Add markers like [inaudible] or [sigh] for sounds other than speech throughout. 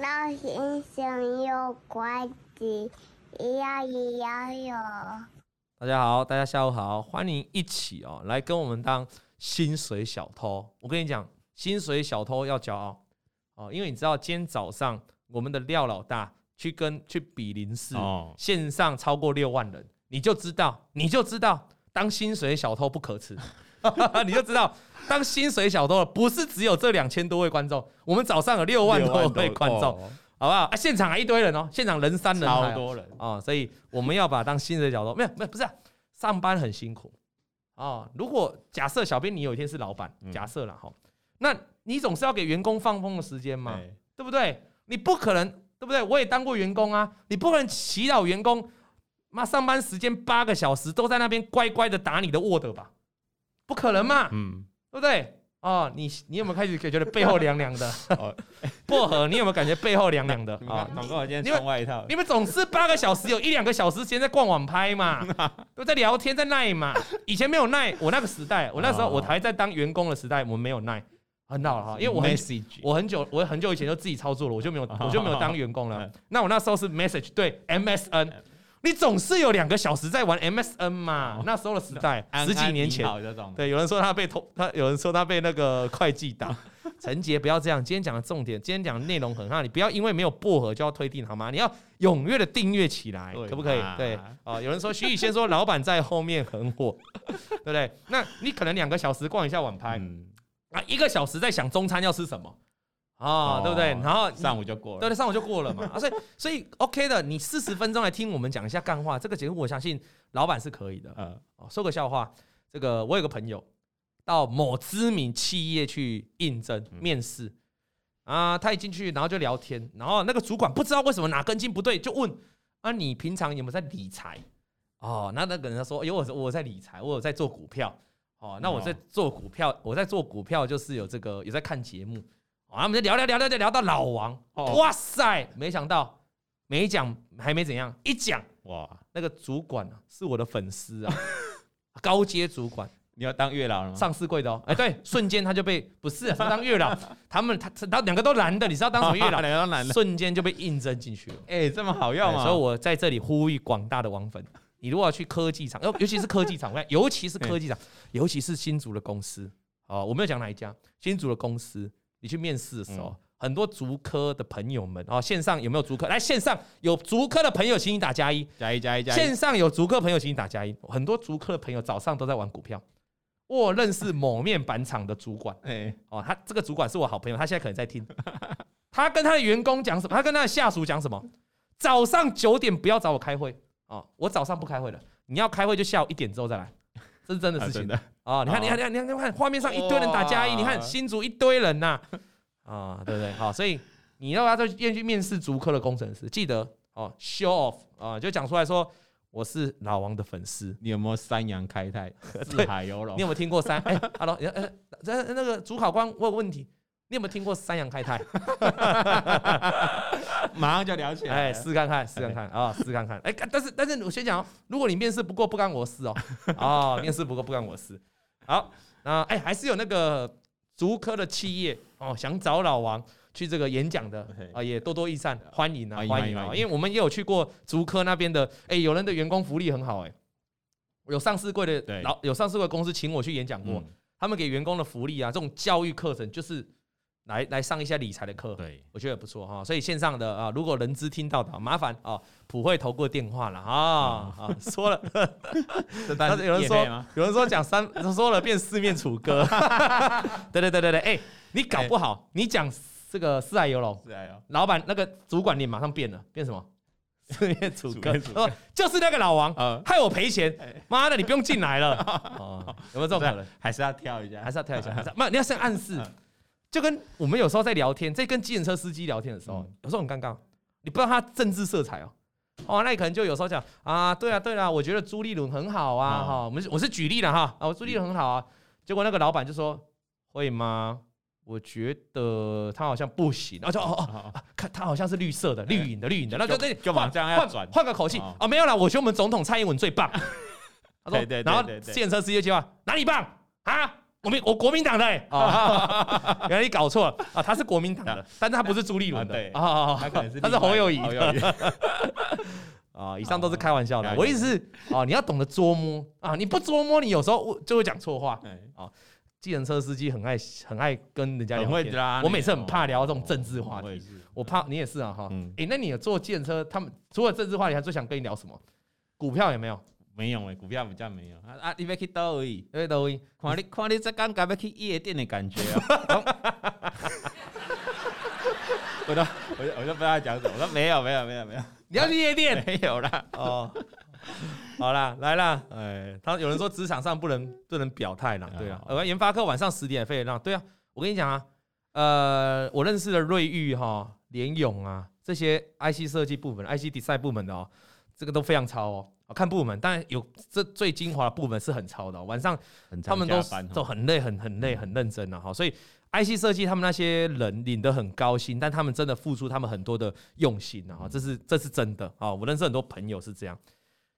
听到星星有怪奇，咿呀咿呀哟。大家好，大家下午好，欢迎一起哦来跟我们当薪水小偷。我跟你讲，薪水小偷要骄傲哦，因为你知道今天早上我们的廖老大去跟去比邻市线上超过六万人，你就知道，你就知道当薪水小偷不可耻，[laughs] 你就知道当薪水小偷不是只有这两千多位观众，我们早上有六万多位观众。好不好啊？现场还一堆人哦，现场人山人海，超多人啊、哦！所以我们要把当薪水小偷，没有没有，不是、啊、上班很辛苦啊、哦。如果假设小编你有一天是老板，假设了哈，那你总是要给员工放风的时间嘛，对，对不对？你不可能，对不对？我也当过员工啊，你不可能祈祷员工妈上班时间八个小时都在那边乖乖的打你的 Word 吧？不可能嘛，嗯，对不对？哦，你你有没有开始觉得背后凉凉的？[laughs] 薄荷，你有没有感觉背后凉凉的？啊，广告今天穿外套。你们总是八个小时，有一两个小时时间在逛网拍嘛，[laughs] 都在聊天，在耐嘛。以前没有耐，我那个时代，我那时候我还在当员工的时代，我们没有耐，很好哈，因为我很我很久我很久以前就自己操作了，我就没有我就没有当员工了。[laughs] 那我那时候是 message 对 MSN。你总是有两个小时在玩 MSN 嘛？哦、那时候的时代，安安十几年前，对，有人说他被偷，[laughs] 他有人说他被那个会计打。[laughs] 陈杰，不要这样。今天讲的重点，今天讲的内容很好，你不要因为没有薄荷就要推定好吗？你要踊跃的订阅起来，可不可以？对，啊，有人说徐宇先说老板在后面很火，[laughs] 对不对？那你可能两个小时逛一下网拍，嗯、啊，一个小时在想中餐要吃什么。哦，对不对？然后上午就过了，对对，上午就过了嘛。啊，所以所以 OK 的，你四十分钟来听我们讲一下干话，这个节目我相信老板是可以的。嗯，哦，说个笑话，这个我有个朋友到某知名企业去应征面试啊，他一进去然后就聊天，然后那个主管不知道为什么哪根筋不对，就问啊，你平常有没有在理财？哦，那那个人他说，有我我在理财，我有在做股票。哦，那我在做股票，我在做股票就是有这个有在看节目。啊，我们就聊聊聊聊聊聊到老王，哇塞！没想到没讲还没怎样，一讲哇，那个主管啊是我的粉丝啊，[laughs] 高阶主管，你要当月老了吗？上市贵的哦，哎对，瞬间他就被不是他当月老，[laughs] 他们他他两个都男的，你知道当什么月老？[laughs] 两个都男的，瞬间就被应征进去了。哎，这么好用啊！所以我在这里呼吁广大的网粉，你如果要去科技厂，尤尤其是科技厂，尤其是科技厂，尤其是新竹的公司哦，我没有讲哪一家，新竹的公司。你去面试的时候，嗯、很多足科的朋友们哦，线上有没有足科？来，线上有足科的朋友，请你打加一，加一加一加一。线上有足科朋友，请你打加一。很多足科的朋友早上都在玩股票。我认识某面板厂的主管，哎，哦，他这个主管是我好朋友，他现在可能在听。[laughs] 他跟他的员工讲什么？他跟他的下属讲什么？早上九点不要找我开会啊！我早上不开会了，你要开会就下午一点之后再来。这是真的事情的啊！你看，你看，你看，你看，你看，画面上一堆人打加一，你看新竹一堆人呐，啊，对不对？好，所以你要不要再去面试竹科的工程师？记得哦，show off 啊，就讲出来说我是老王的粉丝。你有没有三阳开泰？[laughs] [laughs] 四海游龙？你有没有听过三？哎，Hello，呃，这那个主考官，我有问题。你有没有听过三羊开泰？[laughs] 马上就聊起来，哎，试看看，试看看啊，试看看。哎，但是但是我先讲哦，如果你面试不过，不干我事哦。[laughs] 哦，面试不过不干我事。好，那哎，还是有那个竹科的企业哦，想找老王去这个演讲的啊，也多多益善，欢迎啊，欢迎啊，因为我们也有去过竹科那边的，哎，有人的员工福利很好，哎，有上市柜的老有上市柜公司请我去演讲过，他们给员工的福利啊，这种教育课程就是。来来上一下理财的课，对，我觉得不错哈。所以线上的啊，如果人资听到的，麻烦啊，普惠投过电话了啊啊，说了，[laughs] 有人说有人说讲三说了变四面楚歌，[laughs] 对对对对对，哎，你搞不好你讲这个四海游龙，四海游，老板那个主管脸马上变了，变什么？四面楚歌，就是那个老王害我赔钱，妈的，你不用进来了，[laughs] 有没有这种可能？还是要跳一下，还是要跳一下，不，你要先暗示。就跟我们有时候在聊天，在跟计程车司机聊天的时候，有时候很尴尬，你不知道他政治色彩哦，哦，那你可能就有时候讲啊，对啊，对啊，我觉得朱立伦很好啊，哈，我们我是举例了哈，啊，我朱立伦很好啊，结果那个老板就说会吗？我觉得他好像不行，然后就哦哦，看他好像是绿色的，绿影的，绿影的，那就那就往这样要转，换个口气。啊，没有啦，我觉得我们总统蔡英文最棒，他说，[laughs] 然后计程车司机就话哪里棒？啊？国民我国民党的哎，啊，[laughs] 原来你搞错了。啊，他是国民党的，但是他不是朱立伦的，对。啊，他可能是他是侯友宜。的，[laughs] 啊，以上都是开玩笑的，我意思是啊，你要懂得捉摸。啊，你不捉摸，你有时候就会讲错话，啊，计程车司机很爱很爱跟人家聊天，我每次很怕聊这种政治话题，我怕你也是啊哈，哎，那你有坐计程车，他们除了政治话题，还最想跟你聊什么？股票有没有？没有诶，股票比较没有。啊啊！你要去倒位，要去倒位，看你看你这刚刚要去夜店的感觉啊！[laughs] 我都我就我就不知道讲什么，我说没有没有没有没有，你要去夜店？[laughs] 没有啦。哦，好啦，来啦，哎，他有人说职场上不能不能表态啦，对啊，呃，研发科晚上十点非得让，对啊，我跟你讲啊，呃，我认识的瑞昱哈、联咏啊这些 IC 设计部门、IC design 部门的哦，这个都非常超哦。看部门，当然有这最精华的部门是很超的、喔。晚上他们都都很累，很很累，很认真的哈。所以 IC 设计他们那些人领得很高薪，但他们真的付出他们很多的用心啊。这是这是真的啊。我认识很多朋友是这样。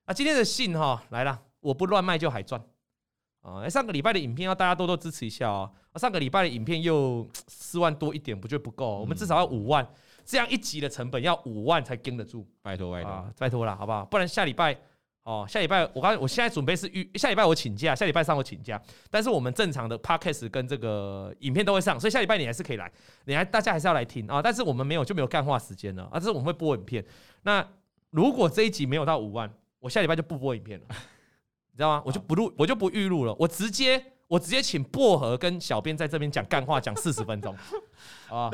那今天的信哈来了，我不乱卖就还赚啊。上个礼拜的影片要大家多多支持一下哦。上个礼拜的影片又四万多一点，不觉得不够？我们至少要五万，这样一集的成本要五万才跟得住。拜托拜托，拜托了，好不好？不然下礼拜。哦，下礼拜我刚我现在准备是预下礼拜我请假，下礼拜上我请假，但是我们正常的 podcast 跟这个影片都会上，所以下礼拜你还是可以来，你还大家还是要来听啊，但是我们没有就没有干话时间了啊，但是我们会播影片。那如果这一集没有到五万，我下礼拜就不播影片了，[laughs] 你知道吗？我就不录，我就不预录了，我直接我直接请薄荷跟小编在这边讲干话，讲四十分钟 [laughs] 啊。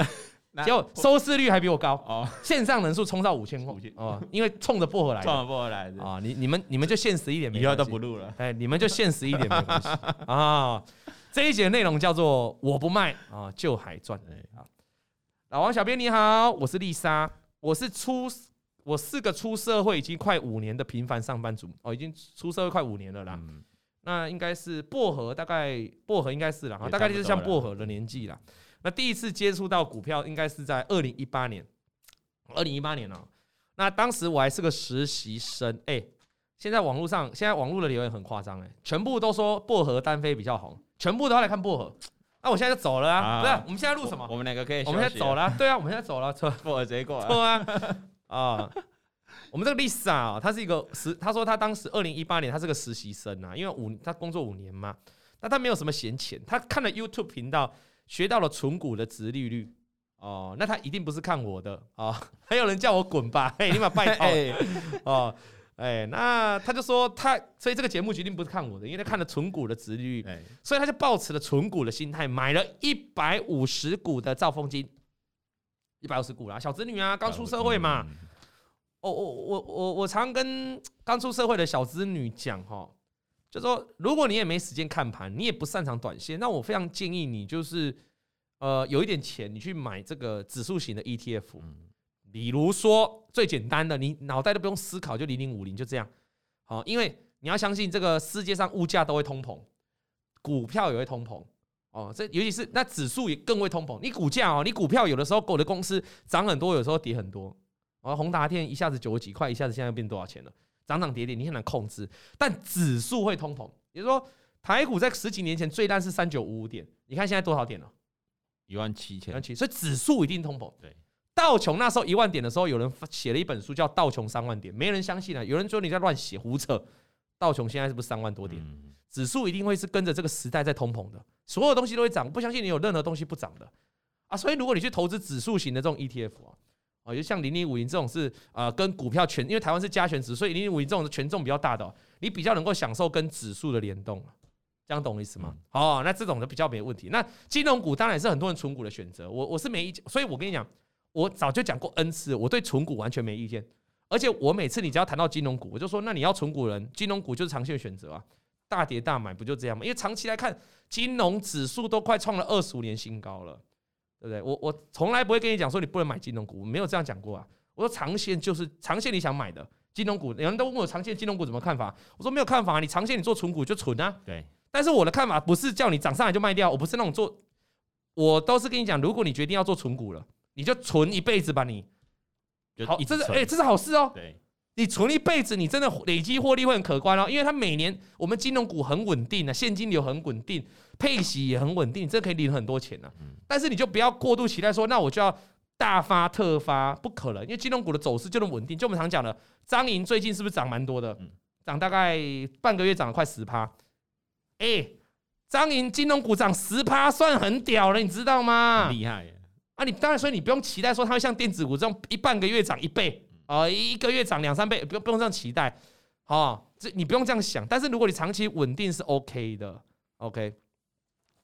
结果收视率还比我高哦，[laughs] 线上人数冲到五千五千哦，因为冲着薄荷来，冲着薄荷来的。啊，你你们你们就现实一点，以后都不录了，哎，你们就现实一点没 [laughs] 关系。啊。这一节内容叫做我不卖啊就还赚。啊。老王小编你好，我是丽莎，我是出我是个出社会已经快五年的平凡上班族。哦，已经出社会快五年了啦。那应该是薄荷，大概薄荷应该是了，大概就是像薄荷的年纪了。那第一次接触到股票，应该是在二零一八年。二零一八年哦，那当时我还是个实习生。哎，现在网络上，现在网络的留言很夸张，哎，全部都说薄荷单飞比较红，全部都要来看薄荷。那我现在就走了啊！不是，我们现在录什么？我们两个可以，我们现在走了。对啊，我们现在走了。错，薄荷直接过来。错啊！[laughs] 啊，我们这个 Lisa 啊，她是一个实，他说他当时二零一八年她是个实习生啊，因为五她工作五年嘛，那她没有什么闲钱，她看了 YouTube 频道。学到了存股的值利率。哦，那他一定不是看我的。啊、哦，还有人叫我滚吧，[laughs] 嘿，你把拜托。哦，哎，那他就说他，所以这个节目决定不是看我的，因为他看了存股的值利率，所以他就抱持了存股的心态，买了一百五十股的兆丰金，一百五十股啦，小子女啊，刚出社会嘛，哦，我我我我常跟刚出社会的小子女讲哈。就说，如果你也没时间看盘，你也不擅长短线，那我非常建议你就是，呃，有一点钱，你去买这个指数型的 ETF，比如说最简单的，你脑袋都不用思考，就零零五零就这样，好，因为你要相信这个世界上物价都会通膨，股票也会通膨，哦，这尤其是那指数也更会通膨，你股价哦，你股票有的时候狗的公司涨很多，有时候跌很多，哦，宏达电一下子九十几块，一下子现在变多少钱了？涨涨跌跌，你很难控制，但指数会通膨。也就是说，台股在十几年前最烂是三九五五点，你看现在多少点了？一万七千。所以指数一定通膨。对，道琼那时候一万点的时候，有人写了一本书叫《道琼三万点》，没人相信啊。有人说你在乱写胡扯。道琼现在是不是三万多点？指数一定会是跟着这个时代在通膨的，所有东西都会涨。不相信你有任何东西不涨的啊？所以如果你去投资指数型的这种 ETF 啊。哦，就像零零五零这种是呃跟股票权，因为台湾是加权值，所以零零五零这种是权重比较大的，你比较能够享受跟指数的联动，这样懂我意思吗？哦，那这种就比较没问题。那金融股当然也是很多人存股的选择，我我是没意见，所以我跟你讲，我早就讲过 N 次，我对存股完全没意见。而且我每次你只要谈到金融股，我就说，那你要存股人，金融股就是长线选择啊，大跌大买不就这样吗？因为长期来看，金融指数都快创了二十五年新高了。对不对？我我从来不会跟你讲说你不能买金融股，我没有这样讲过啊。我说长线就是长线，你想买的金融股，有人都问我长线金融股怎么看法，我说没有看法，啊你长线你做存股就存啊。对。但是我的看法不是叫你涨上来就卖掉，我不是那种做，我都是跟你讲，如果你决定要做存股了，你就存一辈子吧，你。好，这是哎，这是好事哦。对。你存一辈子，你真的累积获利会很可观哦，因为它每年我们金融股很稳定啊，现金流很稳定，配息也很稳定，这可以领很多钱呢。但是你就不要过度期待说，那我就要大发特发，不可能，因为金融股的走势就那么稳定。就我们常讲的，张银最近是不是涨蛮多的？涨大概半个月涨了快十趴。哎，张银金融股涨十趴，算很屌了，你知道吗？厉害啊！你当然，所以你不用期待说它会像电子股这种一半个月涨一倍。啊，一个月涨两三倍，不用不用这样期待，好，这你不用这样想。但是如果你长期稳定是 OK 的，OK。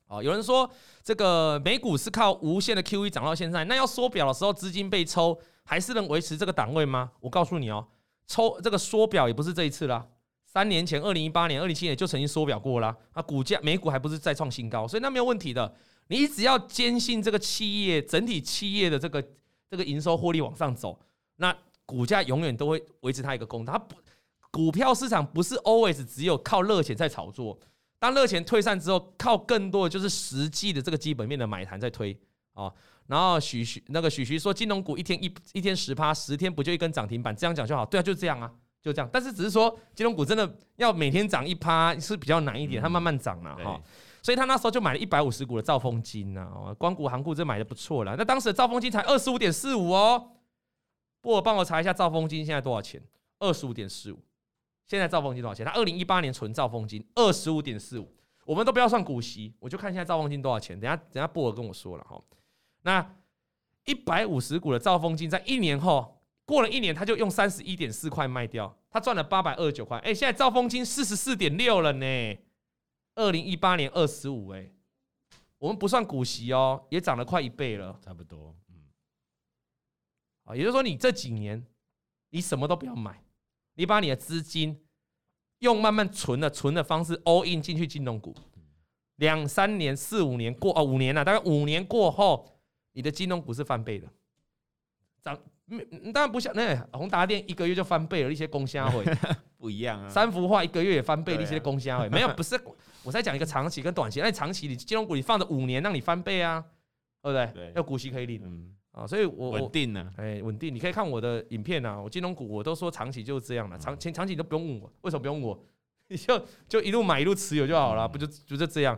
啊，有人说这个美股是靠无限的 QE 涨到现在，那要缩表的时候资金被抽，还是能维持这个档位吗？我告诉你哦，抽这个缩表也不是这一次啦，三年前二零一八年、二零一七年就曾经缩表过啦。啊，股价美股还不是再创新高，所以那没有问题的。你只要坚信这个企业整体企业的这个这个营收获利往上走，那。股价永远都会维持它一个公道，它不，股票市场不是 always 只有靠热钱在炒作，当热钱退散之后，靠更多的就是实际的这个基本面的买盘在推啊。然后许许那个许许说，金融股一天一一天十趴，十天不就一根涨停板？这样讲就好，对啊，就这样啊，就这样。但是只是说金融股真的要每天涨一趴是比较难一点，它慢慢涨了哈。所以他那时候就买了一百五十股的兆丰金呐，哦，光谷行库这买的不错了。那当时的兆丰金才二十五点四五哦。不过帮我查一下兆丰金现在多少钱？二十五点四五。现在兆丰金多少钱？他二零一八年存兆丰金二十五点四五。我们都不要算股息，我就看现在兆丰金多少钱。等下等下布尔跟我说了哈。那一百五十股的兆丰金在一年后过了一年，他就用三十一点四块卖掉，他赚了八百二十九块。哎，现在兆丰金四十四点六了呢。二零一八年二十五，哎，我们不算股息哦，也涨了快一倍了，差不多。啊，也就是说，你这几年你什么都不要买，你把你的资金用慢慢存的存的方式 all in 进去金融股，两三年、四五年过啊，五年了，大概五年过后，你的金融股是翻倍的，涨，当然不像那宏达电一个月就翻倍了，一些公虾会 [laughs] 不一样啊，三幅画一个月也翻倍了，一些公虾会没有，不是我在讲一个长期跟短期，那长期你金融股你放着五年让你翻倍啊，对不对？对，要股息可以领。嗯啊，所以我稳定呢，哎，稳定。你可以看我的影片啊，我金融股我都说长期就是这样了，长前长期你都不用问我，为什么不用问我？[laughs] 你就就一路买一路持有就好了，不就就这样？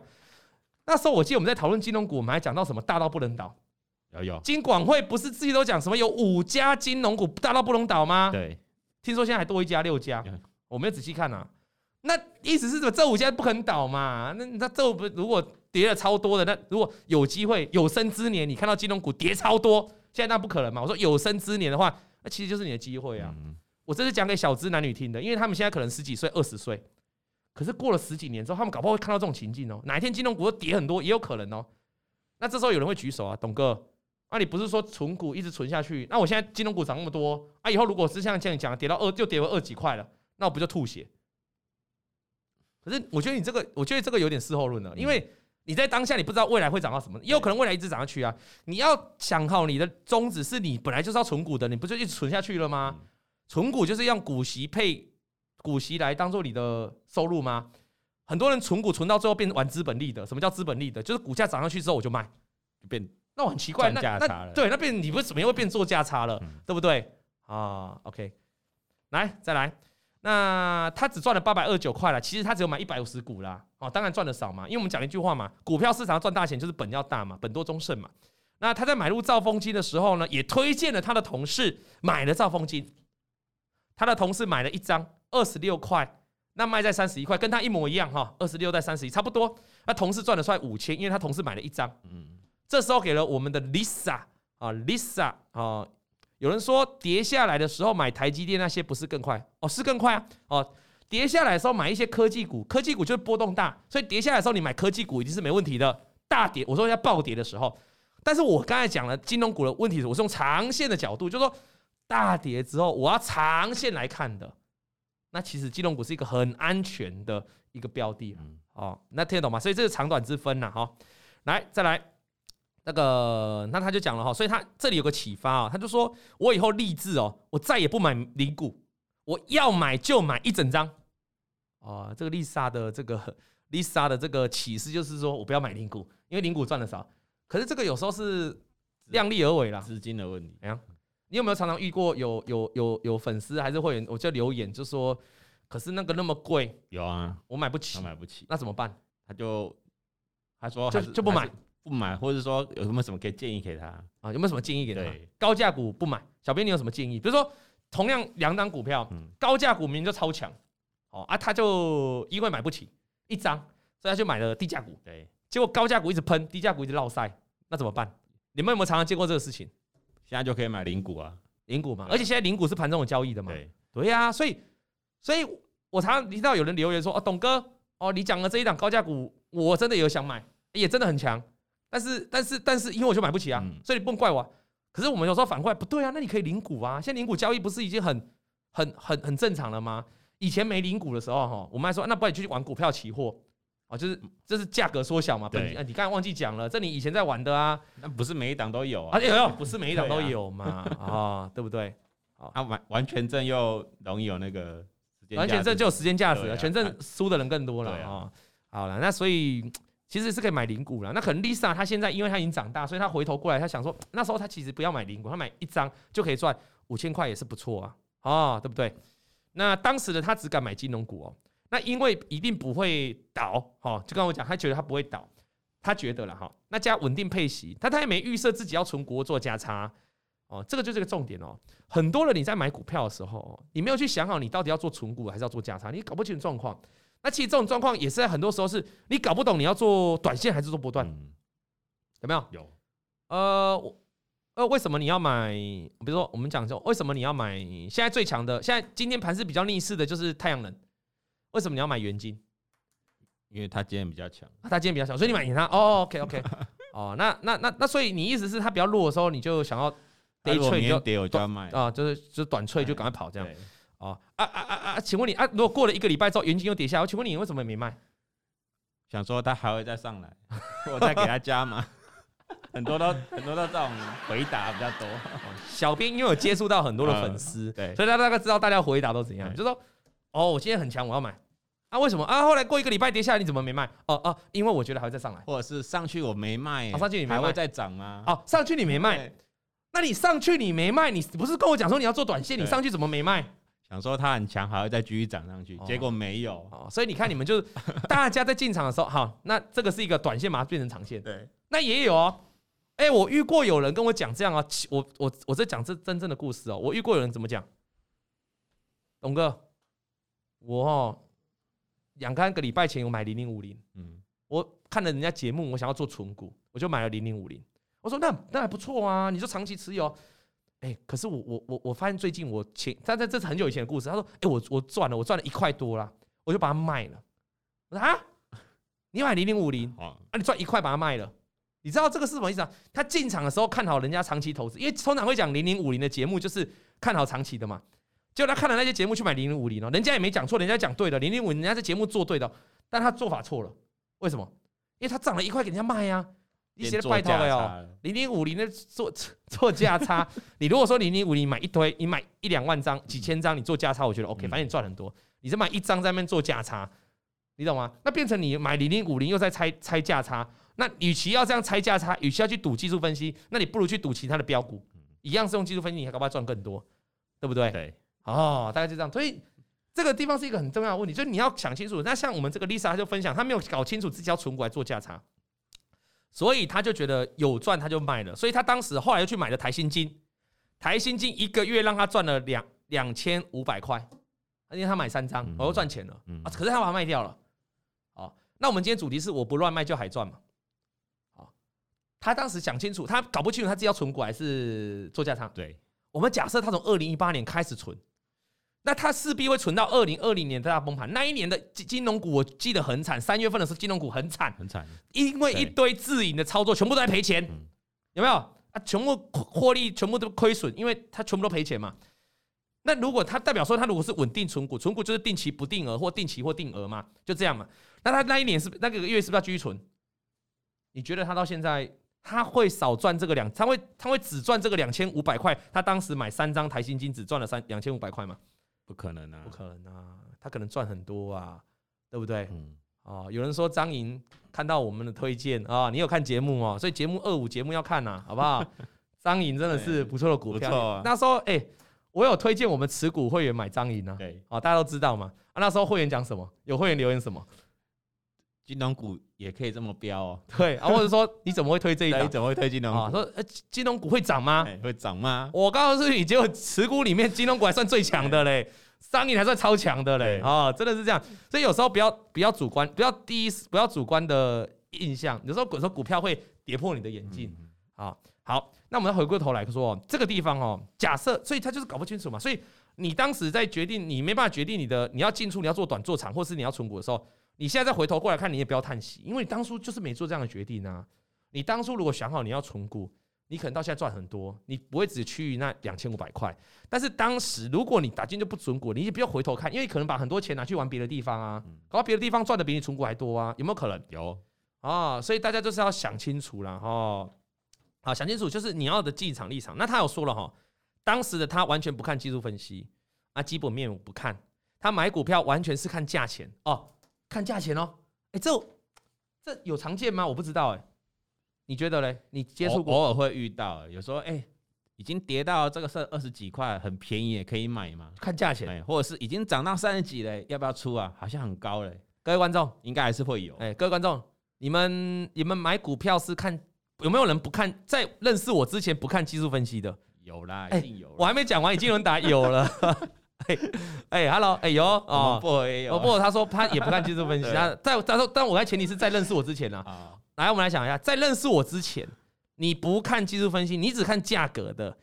那时候我记得我们在讨论金融股，我们还讲到什么大到不能倒，有有。金管会不是自己都讲什么有五家金融股大到不能倒吗？对，听说现在还多一家六家，我没有仔细看啊。那意思是什么？这五家不肯倒嘛？那那这不如果。跌了超多的，那如果有机会有生之年，你看到金融股跌超多，现在那不可能嘛？我说有生之年的话，那其实就是你的机会啊！我这是讲给小资男女听的，因为他们现在可能十几岁、二十岁，可是过了十几年之后，他们搞不好会看到这种情境哦。哪一天金融股都跌很多，也有可能哦。那这时候有人会举手啊，董哥，啊，你不是说存股一直存下去？那我现在金融股涨那么多啊，以后如果是像这样讲，跌到二就跌回二几块了，那我不就吐血？可是我觉得你这个，我觉得这个有点事后论了，因为。你在当下，你不知道未来会涨到什么，也有可能未来一直涨下去啊！你要想好你的宗旨，是你本来就是要存股的，你不就一直存下去了吗？存股就是用股息配股息来当做你的收入吗？很多人存股存到最后变玩资本利的，什么叫资本利的？就是股价涨上去之后我就卖，就变那我很奇怪，那那对那变你不是怎么又会变做价差了，对不对？啊，OK，来再来。那他只赚了八百二十九块了，其实他只有买一百五十股啦，哦，当然赚的少嘛，因为我们讲了一句话嘛，股票市场赚大钱就是本要大嘛，本多终胜嘛。那他在买入兆丰金的时候呢，也推荐了他的同事买了兆丰金，他的同事买了一张二十六块，那卖在三十一块，跟他一模一样哈，二十六在三十一差不多。那同事赚了出来五千，因为他同事买了一张，嗯，这时候给了我们的 Lisa 啊，Lisa 啊。有人说跌下来的时候买台积电那些不是更快哦？是更快啊！哦，跌下来的时候买一些科技股，科技股就是波动大，所以跌下来的时候你买科技股一定是没问题的。大跌，我说要暴跌的时候，但是我刚才讲了金融股的问题，我是用长线的角度，就是说大跌之后我要长线来看的。那其实金融股是一个很安全的一个标的，哦，那听得懂吗？所以这是长短之分呐，哈，来再来。那个，那他就讲了哈，所以他这里有个启发啊，他就说我以后立志哦，我再也不买零股，我要买就买一整张。啊，这个丽莎的这个 [laughs] 丽莎的这个启示就是说我不要买零股，因为零股赚的少。可是这个有时候是量力而为啦，资金的问题。哎呀，你有没有常常遇过有有有有粉丝还是会员，我就留言就说，可是那个那么贵，有啊，我买不起，他买不起，那怎么办？他就他说就就不买，不买，或者说有什么什么可以建议给他？啊？有没有什么建议给他？对。高价股不买，小编你有什么建议？比如说同样两档股票，嗯，高价股明明就超强，哦啊，他就因为买不起一张，所以他就买了低价股，对，结果高价股一直喷，低价股一直落赛，那怎么办？你们有没有常常见过这个事情？现在就可以买零股啊，零股嘛，而且现在零股是盘中有交易的嘛，对，对呀、啊，所以所以我常常听到有人留言说，哦，董哥，哦，你讲的这一档高价股，我真的有想买，也真的很强，但是但是但是因为我就买不起啊，嗯。所以你不能怪我、啊。可是我们有时候反过来不对啊，那你可以零股啊，现在零股交易不是已经很很很很正常了吗？以前没零股的时候哈，我们还说那不然你就去玩股票期货。啊，就是这是价格缩小嘛，本对你刚才忘记讲了，这你以前在玩的啊，那不是每一档都有啊。啊，有有不是每一档都有嘛啊，对不对？啊完完全证又容易有那个时间完全证就有时间价值了，全证输的人更多了啊、对啊。哦。好了，那所以其实是可以买零股了。那可能 Lisa 她现在因为她已经长大，所以她回头过来，她想说那时候她其实不要买零股，她买一张就可以赚五千块，也是不错啊，哦，对不对？那当时的她只敢买金融股哦，那因为一定不会倒，哦，就跟我讲，她觉得她不会倒，她觉得了哈、哦，那加稳定配息，但她也没预设自己要存国做价差。哦，这个就是个重点哦。很多人你在买股票的时候，你没有去想好你到底要做存股还是要做价差，你搞不清楚状况。那其实这种状况也是在很多时候是你搞不懂你要做短线还是做波段，嗯，有没有？有，呃，我呃，为什么你要买？比如说我们讲说，为什么你要买现在最强的？现在今天盘是比较逆势的，就是太阳能。为什么你要买元金？因为它今天比较强，它今天比较强，所以你买赢它。[laughs] 哦，OK OK。哦，那那那那，所以你意思是它比较弱的时候，你就想要他如果 day trade 就明天跌我就要卖，啊，就是就是短脆就赶快跑这样。对哦啊啊啊啊！请问你啊，如果过了一个礼拜之后，元金又跌下来，我请问你为什么没卖？想说他还会再上来，[laughs] 我再给他加码。很多都很多都这种回答比较多，小编因为有接触到很多的粉丝，呃对所以他大概知道大家回答都怎样，对就说哦，我今天很强，我要买啊？为什么啊？后来过一个礼拜跌下来，你怎么没卖？哦哦，因为我觉得还会再上来。或者是上去我没卖，哦上去你没卖还会再涨吗？哦，上去你没卖，那你上去你没卖，你不是跟我讲说你要做短线，你上去怎么没卖？想说他很强，还会再继续涨上去，哦结果没有。哦，所以你看你们就是大家在进场的时候，好，那这个是一个短线，把它变成长线。对，那也有哦，哎，我遇过有人跟我讲这样啊，我我我在讲这真正的故事哦，我遇过有人怎么讲，董哥，我哦，两三个礼拜前我买零零五零，嗯，我看了人家节目，我想要做存股，我就买了零零五零。我说那那还不错啊，你就长期持有。哎、可是我我我我发现最近我前，但在这是很久以前的故事。他说，哎、我我赚了，我赚了一块多啦，我就把它卖了。我说啊，你买零零五零，好，啊，你赚一块把它卖了，你知道这个是什么意思啊？他进场的时候看好人家长期投资，因为通常会讲零零五零的节目就是看好长期的嘛。结果他看了那些节目去买零零五零哦，人家也没讲错，人家讲对了，零零五零人家这节目做对的，但他做法错了，为什么？因为他涨了一块给人家卖呀、啊，你写的拜托了哦。零零五零的做 [laughs] 做价差，你如果说零零五零买一堆，你买一两万张、几千张，你做价差，我觉得 OK，反正你赚很多。你是买一张在那边做价差，你懂吗？那变成你买零零五零又在拆拆价差，那与其要这样拆价差，与其要去赌技术分析，那你不如去赌其他的标股，一样是用技术分析，你还搞不好赚更多，对不对？对，哦，大概就这样。所以这个地方是一个很重要的问题，就是你要想清楚。那像我们这个 Lisa 她就分享，她没有搞清楚自己要存股来做价差。所以他就觉得有赚，他就卖了。所以他当时后来又去买了台新金，台新金一个月让他赚了两两千五百块，因为他买三张，我又赚钱了。啊，可是他把它卖掉了。哦，那我们今天主题是我不乱卖就还赚嘛。好，他当时想清楚，他搞不清楚他自己要存股还是做价差。对，我们假设他从二零一八年开始存。那他势必会存到二零二零年大崩盘那一年的金金融股，我记得很惨。三月份的时候，金融股很惨，很惨，因为一堆自营的操作，全部都在赔钱，有没有？啊，全部获利全部都亏损，因为他全部都赔钱嘛。那如果他代表说他如果是稳定存股，存股就是定期不定额或定期或定额嘛，就这样嘛。那他那一年是那个月是不是要继续存？你觉得他到现在他会少赚这个两？他会他会只赚这个两千五百块？他当时买三张台新金只赚了三两千五百块吗？不可能啊，不可能啊，他可能赚很多啊，对不对？嗯，哦，有人说张莹看到我们的推荐啊，你有看节目哦，所以节目二五节目要看呐、啊，好不好？张莹真的是不错的股票。那时候哎、我有推荐我们持股会员买张莹啊，对，哦，大家都知道嘛。啊，那时候会员讲什么？有会员留言什么？金融股也可以这么飙哦。对啊，[laughs] 或者说你怎么会推这一档？你怎么会推金融啊，说呃金融股会涨吗？哎会涨吗？我告诉你，结果持股里面金融股还算最强的嘞，商银还算超强的嘞，对啊，真的是这样。所以有时候不要不要主观，不要第一不要主观的印象，有时候有时候股票会跌破你的眼镜。嗯啊，好，那我们再回过头来说，这个地方哦，假设，所以他就是搞不清楚嘛，所以你当时在决定，你没办法决定你的你要进出，你要做短做长，或是你要存股的时候，你现在再回头过来看，你也不要叹息，因为你当初就是没做这样的决定啊。你当初如果想好你要存股，你可能到现在赚很多，你不会只趋于那两千五百块。但是当时如果你打进就不存股，你也不要回头看，因为可能把很多钱拿去玩别的地方啊，搞到别的地方赚的比你存股还多啊，有没有可能？有啊，所以大家就是要想清楚了哈。好，想清楚就是你要的进场立场。那他有说了哈，当时的他完全不看技术分析啊，基本面我不看，他买股票完全是看价钱哦，看价钱哦。哎，这这有常见吗？我不知道哎，你觉得嘞？你接触过？偶尔会遇到，有时候哎，已经跌到这个是二十几块，很便宜，也可以买吗。看价钱。哎，或者是已经涨到三十几了，要不要出啊？好像很高嘞。各位观众，应该还是会有。哎，各位观众，你们你们买股票是看有没有人不看？在认识我之前不看技术分析的？有啦，哎一定有啦。我还没讲完，已经有人打有了。[laughs] [laughs] 哎哎，Hello，哎有我们哦，薄荷也有啊。哦不，他说他也不看技术分析，他 [laughs] 在他说，但我在前提是在认识我之前呢。啊，来，我们来想一下，在认识我之前，你不看技术分析，你只看价格的，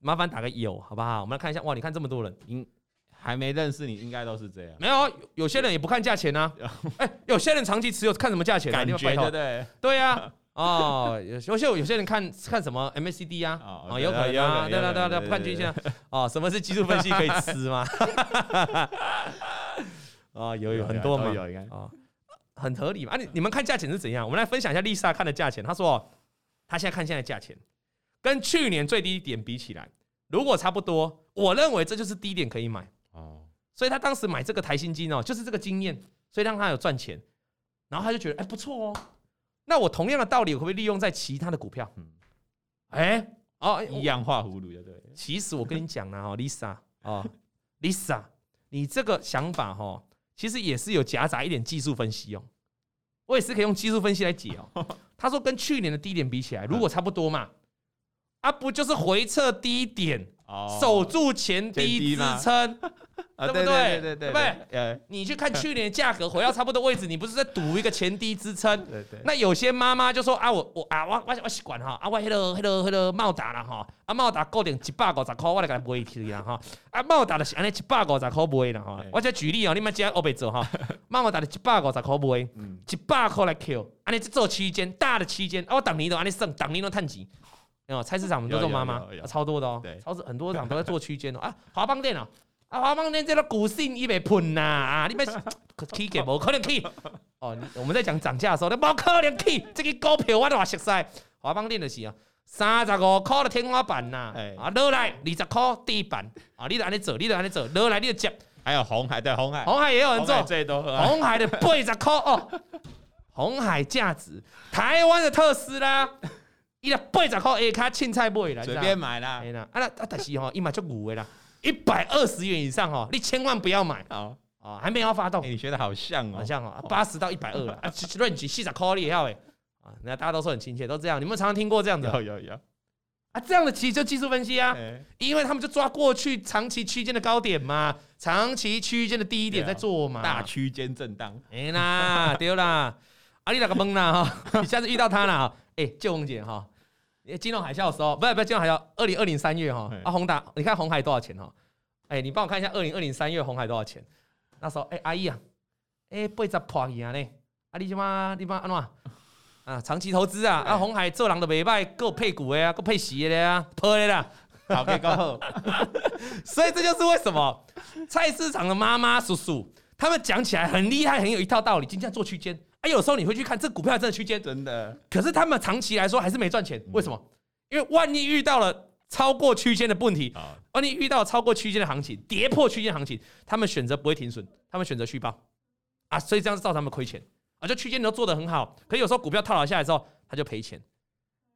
麻烦打个有，好不好？我们来看一下，哇，你看这么多人，应还没认识你，应该都是这样。[laughs] 没有啊，有有些人也不看价钱啊。哎，有些人长期持有，看什么价钱啊？感觉对？对呀。哦，有有些有些人看看什么 MACD 啊，哦哦，有可能啊，对对对对，不看均线啊。[laughs] 哦，什么是技术分析可以吃吗？啊，[laughs] 有有很多嘛，有，你看啊，很合理嘛。啊，你你们看价钱是怎样？我们来分享一下丽莎看的价钱。她说，她现在看现在价钱，跟去年最低点比起来，如果差不多，我认为这就是低点可以买。哦，所以她当时买这个台新金哦，就是这个经验，所以让她有赚钱，然后她就觉得，哎，不错哦。那我同样的道理，我可不可以利用在其他的股票？嗯，哎，哦，一样画葫芦，的对？其实我跟你讲了哈，Lisa 哦，Lisa，你这个想法哈，其实也是有夹杂一点技术分析哦。我也是可以用技术分析来解哦。[laughs] 他说跟去年的低点比起来，如果差不多嘛，啊不就是回撤低点，哦守住前低支撑，啊，对不对对对对不对？呃，你去看去年价格回到差不多位置，你不是在赌一个前低支撑？对对。那有些妈妈就说啊，我我啊，我我我习惯哈，啊我迄个迄个迄个茂达啦哈，啊茂达固定一百五十块，我来给他买去啦哈，啊茂达就是安尼一百五十块买啦哈。我再举例哦，你们家欧北做哈，茂达的一百五十块买，一百块来 Q，安尼做区间大的区间，啊我当年都安尼算，当年都趁钱。哦，菜市场我们都做妈妈，超多的哦，超市很多场都在做区间哦。啊，华邦电哦，啊华邦电这个股性伊袂喷呐，啊你们起价无可能起。哦，我们在讲涨价的时候，你无可能起，这个股票我都话熟悉。华邦电就是啊，三十五块的天花板呐，啊落来二十块地板，啊你就安尼做，你就安尼做，落来你就接。还有红海对红海，红海也有人做，最多红海的 [laughs] 八十块哦，红海价值，台湾的特斯拉。伊个八十块下卡凊彩买啦，随便买啦。哎啦，啊啊，但是吼，伊嘛足牛的啦，一百二十元以上哦，你千万不要买。哦哦，还没有发动。你学的好像哦，好像哦，八十到一百二。了，[laughs] 啊，range 四十块你也要诶，啊，那大家都说很亲切，都这样，你们常常听过这样子？有有有。啊，这样的其实就技术分析啊，因为他们就抓过去长期区间的高点嘛，长期区间的低点在做嘛，大区间震荡。哎啦，对啦，啊，你那个懵啦哈，你下次遇到他了哈，哎，救红姐哈。金融海啸的时候，不是不是金融海啸，二零二零三月哈啊，宏达，你看红海多少钱哈？哎，你帮我看一下二零二零三月红海多少钱？那时候哎，阿姨啊，哎，八十破去啊呢？啊，你什么？你妈安怎啊？长期投资啊，啊，红海做人都袂歹，够配股的啊，够配息的啊，破的啦，好，可以够好。[laughs] 所以这就是为什么菜市场的妈妈叔叔，他们讲起来很厉害，很有一套道理，今天做区间。哎，有时候你会去看这股票真的区间，真的。可是他们长期来说还是没赚钱，为什么？因为万一遇到了超过区间的问题，万一遇到超过区间的行情，跌破区间行情，他们选择不会停损，他们选择续报啊，所以这样子造成他们亏钱啊。就区间都做得很好，可是有时候股票套牢下来之后，他就赔钱。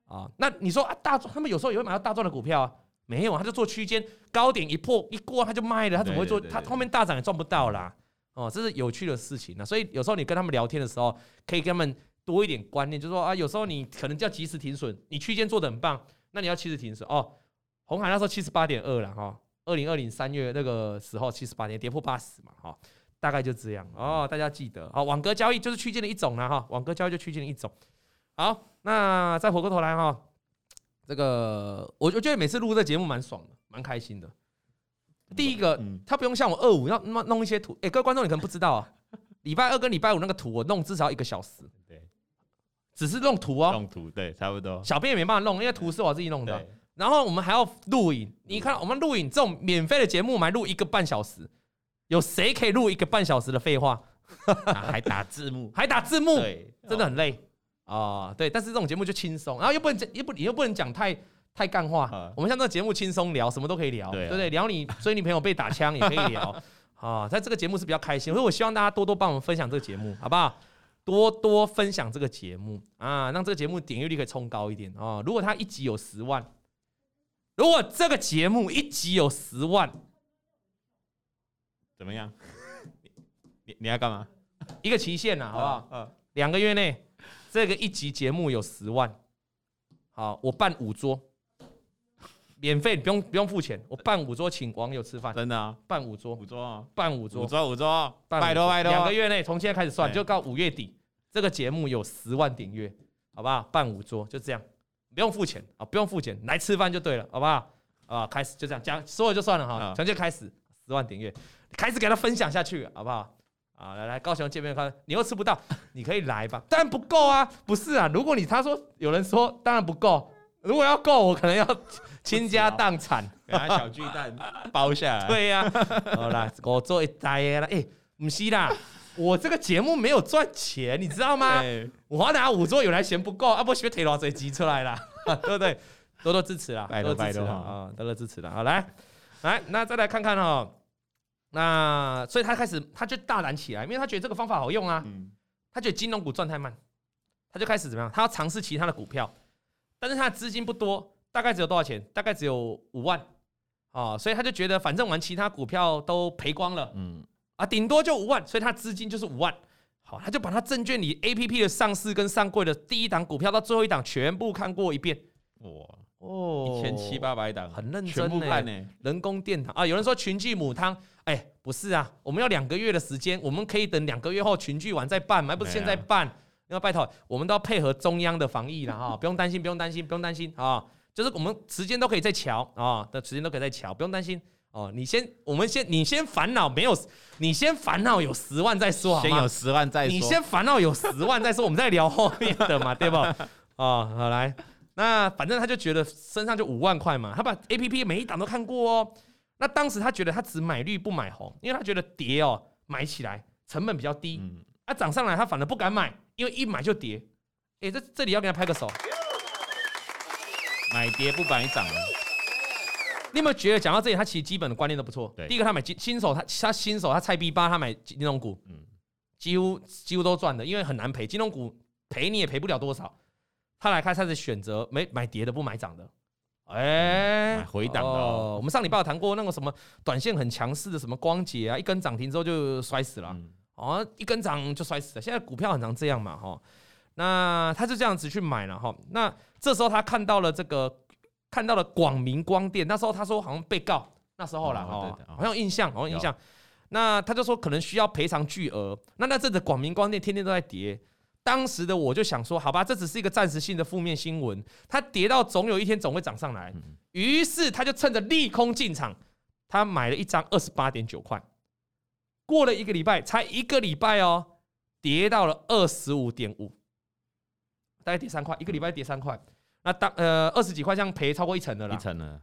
啊。那你说啊，大他们有时候也会买到大赚的股票啊？没有，他就做区间，高点一破一过他就卖了，他怎么会做？他后面大涨也赚不到啦。哦，这是有趣的事情啊。所以有时候你跟他们聊天的时候，可以跟他们多一点观念，就是说啊，有时候你可能叫及时停损，你区间做的很棒，那你要及时停损哦。红海那时候七十八点二了哈，二零二零三月那个时候七十八点跌破八十嘛哈。大概就这样哦，大家记得好，网格交易就是区间的一种了哈，网格交易就区间的一种。好，那再回过头来哈，这个我我觉得每次录这节目蛮爽的，蛮开心的。第一个，他不用像我二五要弄弄一些图，哎、欸，各位观众你可能不知道啊，礼拜二跟礼拜五那个图我弄至少一个小时，对，只是弄图哦，弄图对，差不多。小编也没办法弄，因为图是我自己弄的。然后我们还要录影，你看我们录影这种免费的节目，还录一个半小时。有谁可以录一个半小时的废话，还打字幕，还打字幕，真的很累啊。对，但是这种节目就轻松，然后又不能讲，又不你又不能讲太太干话。我们像这个节目轻松聊，什么都可以聊，对不对？聊你 [laughs] 追女朋友被打枪也可以聊 [laughs] 啊。在这个节目是比较开心，所以我希望大家多多帮我们分享这个节目，好不好？多多分享这个节目啊，让这个节目点阅率可以冲高一点啊。如果他一集有十万，如果这个节目一集有十万。怎么样？[laughs] 你你要干嘛？一个期限呐，好不好？嗯，两个月内，这个一集节目有十万。好，我办五桌，免费，不用不用付钱。我办五桌，请网友吃饭。真的啊？办五桌，五桌啊？办五桌，五桌五桌，拜托拜托。两个月内，从现在开始算，就到五月底，这个节目有十万订阅，好不好？办五桌，就这样，不用付钱啊，不用付钱，来吃饭就对了，好不好？啊，开始就这样讲，说了就算了哈，从现在开始十万订阅。开始给他分享下去，好不好？啊，来来，高雄见面看，你又吃不到，你可以来吧。当然不够啊，不是啊。如果你他说有人说当然不够，如果要够，我可能要倾家荡产，把小巨蛋包下来。对呀、啊，[laughs] 好啦，我做一台啦。哎、欸，不是啦，我这个节目没有赚钱，你知道吗？欸、我华拿五桌有来嫌不够，啊不，学铁老贼挤出来啦，[laughs] 对不对？多多支持啦，多多支持啊，多多支持啦。好来，来，那再来看看哦。那所以他开始，他就大胆起来，因为他觉得这个方法好用啊。他觉得金融股赚太慢，他就开始怎么样？他要尝试其他的股票，但是他的资金不多，大概只有多少钱？大概只有五万啊，所以他就觉得反正玩其他股票都赔光了，嗯啊，顶多就五万，所以他资金就是五万。好，他就把他证券里 APP 的上市跟上柜的第一档股票到最后一档全部看过一遍。哇哦，一千七八百档，很认真呢。人工殿堂啊，有人说群聚母汤。哎、欸，不是啊，我们要两个月的时间，我们可以等两个月后群聚完再办嘛，还不是现在办？要拜托，我们都要配合中央的防疫了哈，不用担心，不用担心，不用担心啊，就是我们时间都可以再瞧啊，的时间都可以再瞧，不用担心哦。你先，我们先，你先烦恼没有？你先烦恼有十万再说好吗？先有十万再说。你先烦恼有十万再说，我们再聊后面的嘛，对不？哦，好来，那反正他就觉得身上就五万块嘛，他把 APP 每一档都看过哦。那当时他觉得他只买绿不买红，因为他觉得跌哦买起来成本比较低，嗯，啊涨上来他反而不敢买，因为一买就跌。哎，这这里要给他拍个手，买跌不买涨。你有没有觉得讲到这里，他其实基本的观念都不错？对，第一个他买新新手，他他新手他菜逼八，他买金融股，嗯，几乎几乎都赚的，因为很难赔，金融股赔你也赔不了多少。他来开始选择没买跌的不买涨的。哎，回档哦！我们上礼拜有谈过那个什么短线很强势的什么光洁啊，一根涨停之后就摔死了，哦，一根涨就摔死了。现在股票很常这样嘛，哈。那他就这样子去买了哈。那这时候他看到了这个，看到了广明光电，那时候他说好像被告，那时候了哈，好像印象，好像印象。那他就说可能需要赔偿巨额。那那阵子广明光电天天都在跌。当时的我就想说，好吧，这只是一个暂时性的负面新闻，它跌到总有一天总会涨上来。于是他就趁着利空进场，他买了一张二十八点九块。过了一个礼拜，才一个礼拜哦，跌到了二十五点五，大概跌三块，一个礼拜跌三块。那当呃二十几块，这样赔超过一成的了。一成了。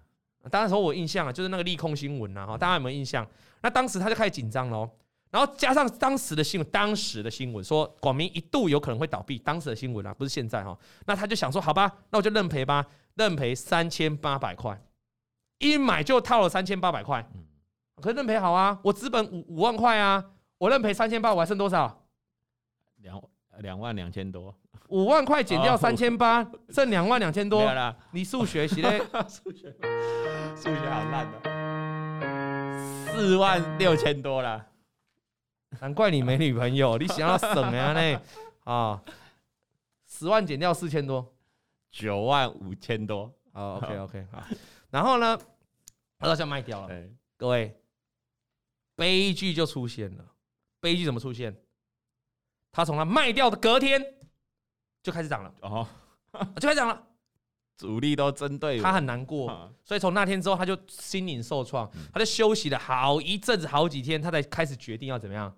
当时我印象啊，就是那个利空新闻啊，哈，大家有没有印象？那当时他就开始紧张喽。然后加上当时的新闻，当时的新闻说广明一度有可能会倒闭，当时的新闻啊，不是现在哈。那他就想说，好吧，那我就认赔吧，认赔三千八百块，一买就套了三千八百块。可是认赔好啊，我资本五五万块啊，我认赔三千八，我还剩多少？两两万两千多，五万块减掉三千八，剩两万两千多。你数学是嘞？[laughs] 数学数学好烂的，四万六千多啦。难怪你没女朋友，你想要省呀呢？啊，[laughs] 十万减掉四千多，九万五千多。哦，OK OK，好。然后呢，我好像卖掉了。各位，悲剧就出现了。悲剧怎么出现？他从他卖掉的隔天就开始涨了，哦，[laughs] 就开始涨了。主力都针对他，很难过，所以从那天之后他就心灵受创，他就休息了好一阵子，好几天，他才开始决定要怎么样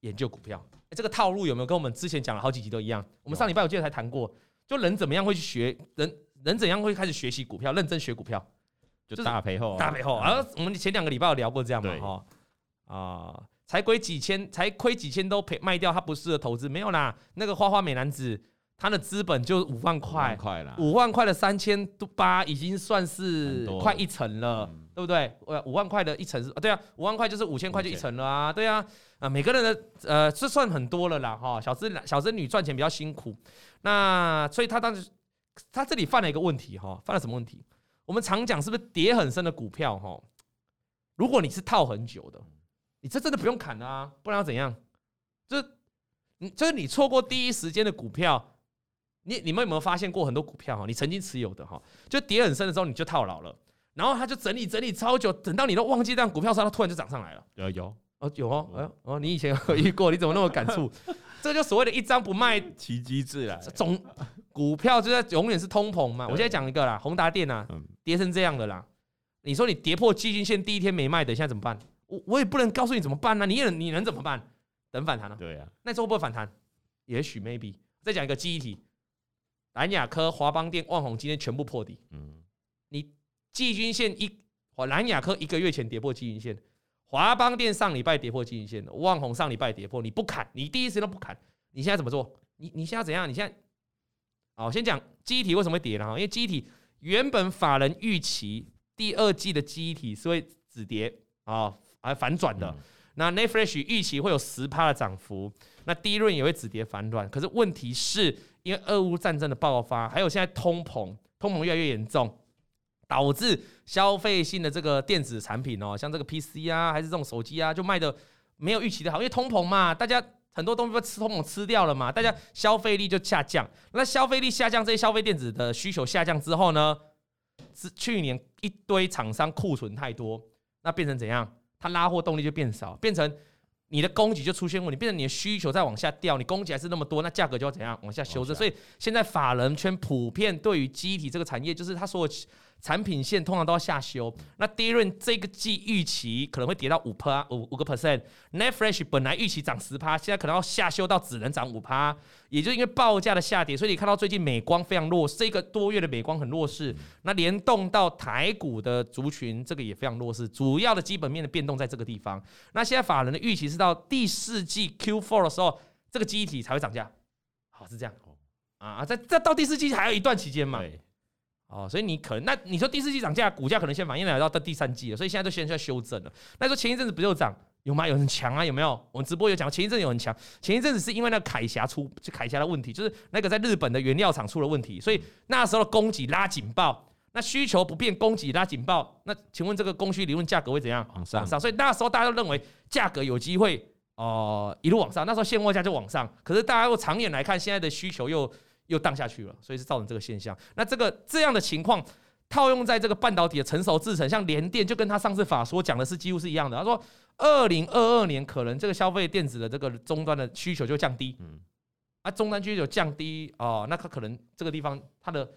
研究股票。这个套路有没有跟我们之前讲了好几集都一样？我们上礼拜我记得才谈过，就人怎么样会去学，人人怎样会开始学习股票，认真学股票，就大赔后，大赔后。然后我们前两个礼拜有聊过这样嘛？哈啊。才亏几千，才亏几千都赔卖掉，他不适合投资，没有啦。那个花花美男子，他的资本就五万块，五万块的三千八已经算是快一层了，对不对？呃五万块的一层是，对啊，五万块就是五千块就一层了啊，对啊，啊，每个人的呃，这算很多了啦，哈。小资小资女赚钱比较辛苦，那所以他当时他这里犯了一个问题哈，犯了什么问题？我们常讲是不是跌很深的股票哈？如果你是套很久的。你这真的不用砍啊，不然要怎样？就是你，就是你错过第一时间的股票，你你们有没有发现过很多股票哈？你曾经持有的哈，就跌很深的时候你就套牢了，然后他就整理整理超久，等到你都忘记这样股票时，它突然就涨上来了。有有哦有哦，哎哦，你以前有遇过？你怎么那么感触？这就所谓的一张不卖，[laughs] 奇迹自来。总股票就在永远是通膨嘛。我现在讲一个啦，宏达电啊，跌成这样的啦。你说你跌破基均线第一天没卖，等一下怎么办？我我也不能告诉你怎么办呢、啊？你也你能怎么办？等反弹呢？对啊，那这会不会反弹？也许 maybe。再讲一个记忆体，蓝雅科、华邦电、旺宏今天全部破底。嗯，你季均线一，蓝雅科一个月前跌破季均线，华邦电上礼拜跌破季均线，旺宏上礼拜跌破，你不砍，你第一时间都不砍，你现在怎么做？你你现在怎样？你现在，好，先讲记忆体为什么会跌呢？因为记忆体原本法人预期第二季的记忆体是会止跌啊。还反转的，那 NAND Flash 预期会有十趴的涨幅，那 DRAM 也会止跌反转。可是问题是因为俄乌战争的爆发，还有现在通膨，通膨越来越严重，导致消费性的这个电子产品哦，像这个 PC 啊，还是这种手机啊，就卖的没有预期的好，因为通膨嘛，大家很多东西被吃通膨吃掉了嘛，大家消费力就下降。那消费力下降，这些消费电子的需求下降之后呢，是去年一堆厂商库存太多，那变成怎样？它拉货动力就变少，变成你的供给就出现问题，变成你的需求在往下掉，你供给还是那么多，那价格就要怎样往下修正。所以现在法人圈普遍对于机体这个产业，就是他所有。产品线通常都要下修，那 DRAM 这个季预期可能会跌到五趴五五个 percent，NAND Flash 本来预期涨十趴，现在可能要下修到只能涨五趴，也就因为报价的下跌，所以你看到最近美光非常弱势，这个多月的美光很弱势，那联动到台股的族群，这个也非常弱势，主要的基本面的变动在这个地方。那现在法人的预期是到第四季 Q4 的时候，这个记忆体才会涨价，好是这样啊，在在到第四季还有一段期间嘛。哦，所以你可能那你说第四季涨价，股价可能先反应来到到第三季了，所以现在都先在要修正了。那说前一阵子不就涨有吗？有很强啊，有没有？我们直播有讲，前一阵有很强。前一阵子是因为那个凯霞出就凯霞的问题，就是那个在日本的原料厂出了问题，所以那时候的供给拉警报，那需求不变，供给拉警报，那请问这个供需理论价格会怎样？往上。所以那时候大家都认为价格有机会哦、呃、一路往上，那时候现货价就往上。可是大家又长远来看，现在的需求又。又荡下去了，所以是造成这个现象。那这个这样的情况套用在这个半导体的成熟制程，像联电，就跟他上次法说讲的是几乎是一样的。他说，二零二二年可能这个消费电子的这个终端的需求就降低，嗯，啊，终端需求降低哦，那它可能这个地方它的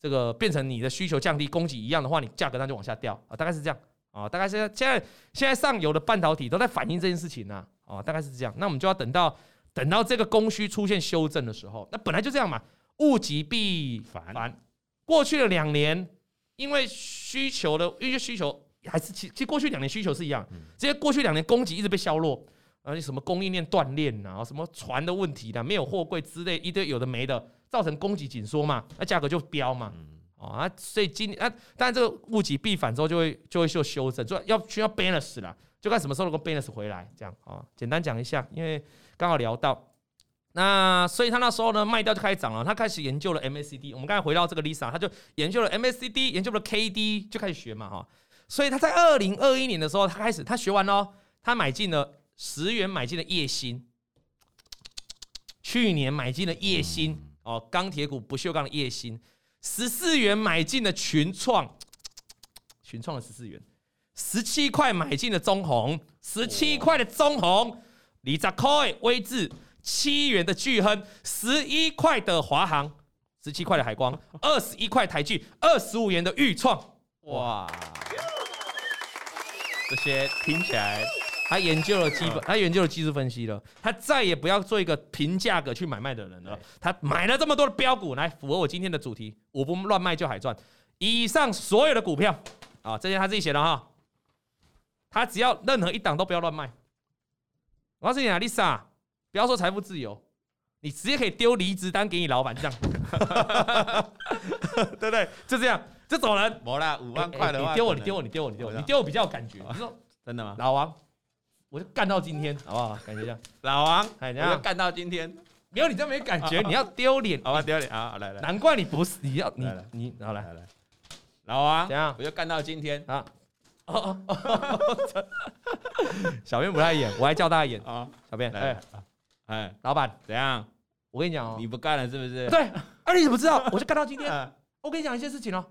这个变成你的需求降低，供给一样的话，你价格那就往下掉啊，大概是这样啊，大概是现在现在上游的半导体都在反映这件事情呢，啊，大概是这样。那我们就要等到。等到这个供需出现修正的时候，那本来就这样嘛，物极必反。过去的两年，因为需求的，因为需求还是其其实过去两年需求是一样，这些过去两年供给一直被削弱，而且什么供应链断链呐，什么船的问题的，没有货柜之类一堆有的没的，造成供给紧缩嘛，那价格就飙嘛，啊，所以今年啊，当然这个物极必反之后就会就会做修正，就要需要 balance 了，就看什么时候能够 balance 回来，这样啊，简单讲一下，因为。刚好聊到那所以他那时候呢卖掉就开始涨了，他开始研究了 MACD。我们刚才回到这个 Lisa，他就研究了 MACD，研究了 KD，就开始学嘛哈。所以他在二零二一年的时候，他开始他学完了，他买进了十元买进了叶星，去年买进了叶星哦，钢铁股不锈钢的叶星，十四元买进了群创，群创的十四元。十七块买进了中红，十七块的中鸿，二十块威致，七元的巨亨，十一块的华航，十七块的海光，二十一块台聚，二十五元的钰创，哇！这些听起来，他研究了基本，他研究了技术分析了，他再也不要做一个凭价格去买卖的人了。他买了这么多的标股，来符合我今天的主题，我不乱卖就海赚。以上所有的股票啊，这些他自己写的哈。他只要任何一档都不要乱卖。我告诉你啊，Lisa，不要说财富自由，你直接可以丢离职单给你老板，这样，[laughs] 对不对？就这样，就走人。没啦，五万块的话，你丢我，你丢我，你丢我，你丢我，你丢我比较有感觉。你说 [laughs] 真的吗？老王，我就干到今天，好不好？感觉这样。[laughs] 老王，哎，你要干到今天，没有你这没感觉，你要丢脸，好吧？丢脸啊！来来，难怪你不是，你要你你，然后来来，老王，怎样？我就干到今天啊。小编不太演，我还叫大家演啊！小编，哎哎，老板怎样？我跟你讲哦，你不干了是不是？对，啊你怎么知道？我就干到今天。我跟你讲一件事情哦，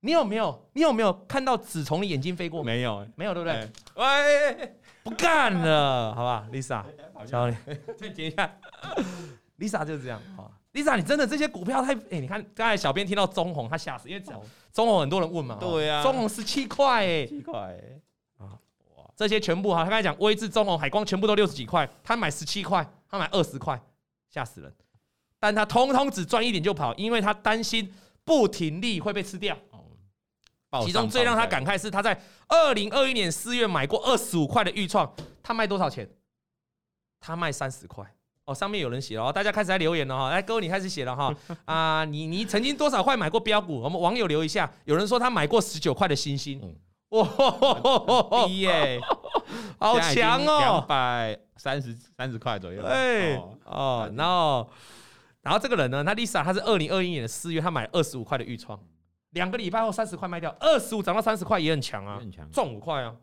你有没有？你有没有看到纸从你眼睛飞过？没有，没有，对不对？喂，不干了，好吧，Lisa，教你再接一下。Lisa 就是这样好，Lisa，你真的这些股票太……哎，你看刚才小编听到中红，他吓死，因为中红很多人问嘛，对呀，中红十七块，哎，七块，啊，哇，这些全部哈，他刚才讲威智、中红、海光全部都六十几块，他买十七块，他买二十块，吓死人，但他通通只赚一点就跑，因为他担心不停利会被吃掉。其中最让他感慨是，他在二零二一年四月买过二十五块的钰创，他卖多少钱？他卖三十块。哦，上面有人写了哦，大家开始在留言了哈，来，各位你开始写了哈。[laughs] 啊，你你曾经多少块买过标股？我们网友留一下，有人说他买过十九块的欣兴，哇，低耶，[laughs] 好强哦，两百三十三十块左右，哎哦，然后然后这个人呢，他 Lisa 他是二零二一年的四月，他买二十五块的预创，两个礼拜后三十块卖掉，二十五涨到三十块也很强啊，赚五块啊，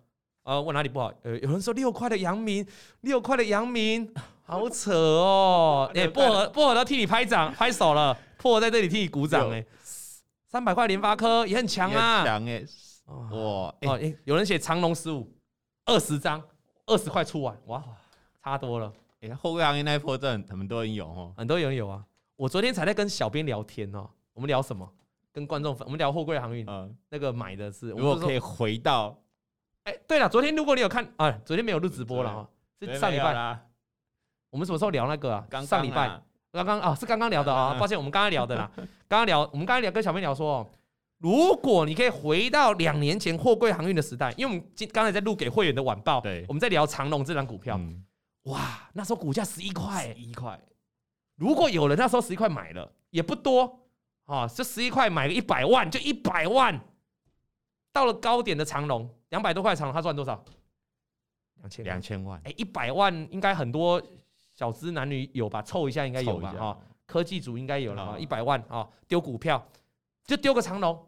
呃，问哪里不好？呃，有人说六块的阳明，[laughs] 六块的阳明。[laughs] 好扯哦！[laughs] 哎、欸，薄荷薄荷都替你拍掌拍手了，薄荷在这里替你鼓掌哎。三百块联发科也很强啊，强哎！哇哦有人写长龙十五二十张二十块出完哇，差多了。哎、欸，后贵行业那一波真的很多人有哦，很多人有啊。我昨天才在跟小编聊天哦，我们聊什么？跟观众分，我们聊货柜航运。嗯，那个买的是，如果可以回到，哎、欸，对了，昨天如果你有看啊，昨天没有录直播了哈，是上礼拜。我们什么时候聊那个啊？刚上礼拜，刚刚啊，是刚刚聊的啊。抱歉，我们刚刚聊的啦。[laughs] 刚刚聊，我们刚刚聊跟小妹聊说，如果你可以回到两年前货柜航运的时代，因为我们今刚才在录给会员的晚报，对，我们在聊长隆这张股票。哇，那时候股价十一块，十一块。如果有人那时候十一块买了，也不多啊，这十一块买个一百万，就一百万。到了高点的长荣，两百多块长荣，他赚多少？两千两千万。哎，一百万应该很多。小资男女有吧？凑一下应该有吧？哈，科技组应该有了哈，一百万啊，丢股票就丢个长龙，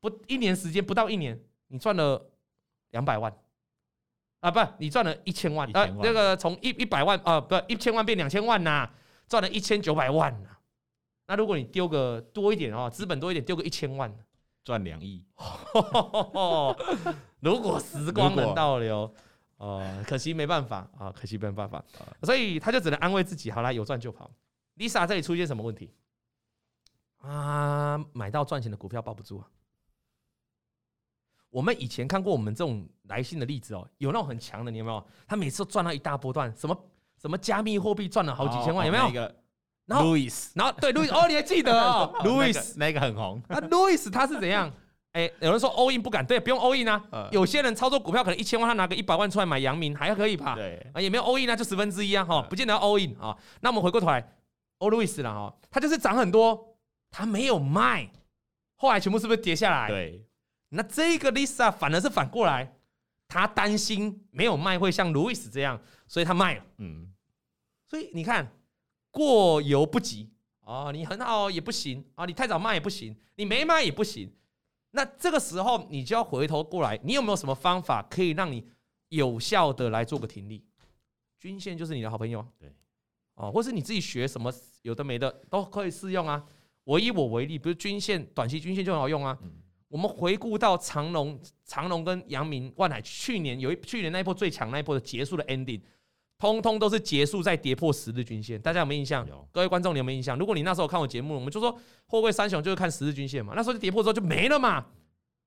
不一年时间不到一年，你赚了两百万啊？不，你赚了一千万啊？那个从一一百万啊，不一千万变两千万呐，赚了一千九百万呐。那如果你丢个多一点啊，资本多一点，丢个一千万，赚两亿。[laughs] 如果时光能倒流。哦，可惜没办法啊，可惜没办法，所以他就只能安慰自己，好啦，有赚就跑。Lisa 这里出现什么问题啊？买到赚钱的股票抱不住啊。我们以前看过我们这种来信的例子哦，有那种很强的，你有没有？他每次都赚到一大波段，什么什么加密货币赚了好几千万，有没有？那个，然后 Louis，然后对 Louis，哦，你还记得哦，[laughs] Louis 那个很红。那 Louis 他是怎样？[laughs] 哎、欸，有人说 all in 不敢，对，不用 all in 啊。呃、有些人操作股票可能一千万，他拿个一百万出来买阳明，还可以吧？对，啊，也没有 all in 啊，就十分之一啊，哈，不见得要 all in 啊。那我们回过头来，All Louis 了哈，他就是涨很多，他没有卖，后来全部是不是跌下来？对。那这个 Lisa 反而是反过来，他担心没有卖会像 Louis 这样，所以他卖了。嗯。所以你看，过犹不及啊，你很好也不行啊，你太早卖也不行，你没卖也不行。那这个时候你就要回头过来，你有没有什么方法可以让你有效的来做个停利？均线就是你的好朋友，对，哦，或是你自己学什么有的没的都可以适用啊。我以我为例，比如均线、短期均线就很好用啊。嗯、我们回顾到长隆、长隆跟阳明、万海，去年有一去年那一波最强那一波的结束的 ending，通通都是结束在跌破十日均线。大家有没有印象？有各位观众，你有没有印象？如果你那时候看我节目，我们就说货柜三雄就是看十日均线嘛。那时候就跌破之后就没了嘛，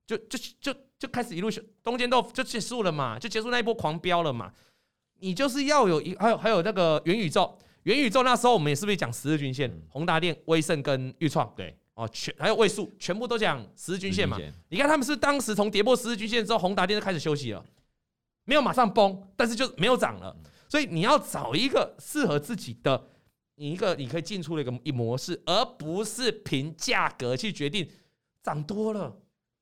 就就就就开始一路东间都就结束了嘛，就结束那一波狂飙了嘛。你就是要有一还有还有那个元宇宙。元宇宙那时候我们也是不是讲十日均线？宏达电、威盛跟裕创，对哦，全还有位数，全部都讲十日均线嘛。你看他们是当时从跌破十日均线之后，宏达电就开始休息了，没有马上崩，但是就没有涨了。所以你要找一个适合自己的，你一个你可以进出的一个一模式，而不是凭价格去决定涨多了，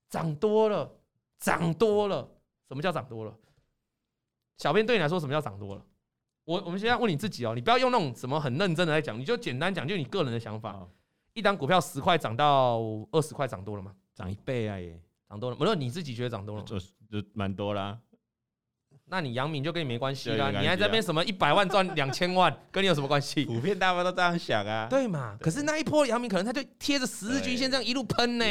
涨多了，涨多了。什么叫涨多了？小编对你来说，什么叫涨多了？我我们现在问你自己哦，你不要用那种什么很认真的来讲，你就简单讲，就你个人的想法。一档股票十块涨到二十块，涨多了吗？涨一倍啊耶涨多了。没有，你自己觉得涨多了吗？就就蛮多啦。那你杨明就跟你没关系啦，你还在那边什么一百万赚两千万，跟你有什么关系？[laughs] 普遍大家都这样想啊。对嘛？可是那一波杨明可能他就贴着十日均线这样一路喷呢。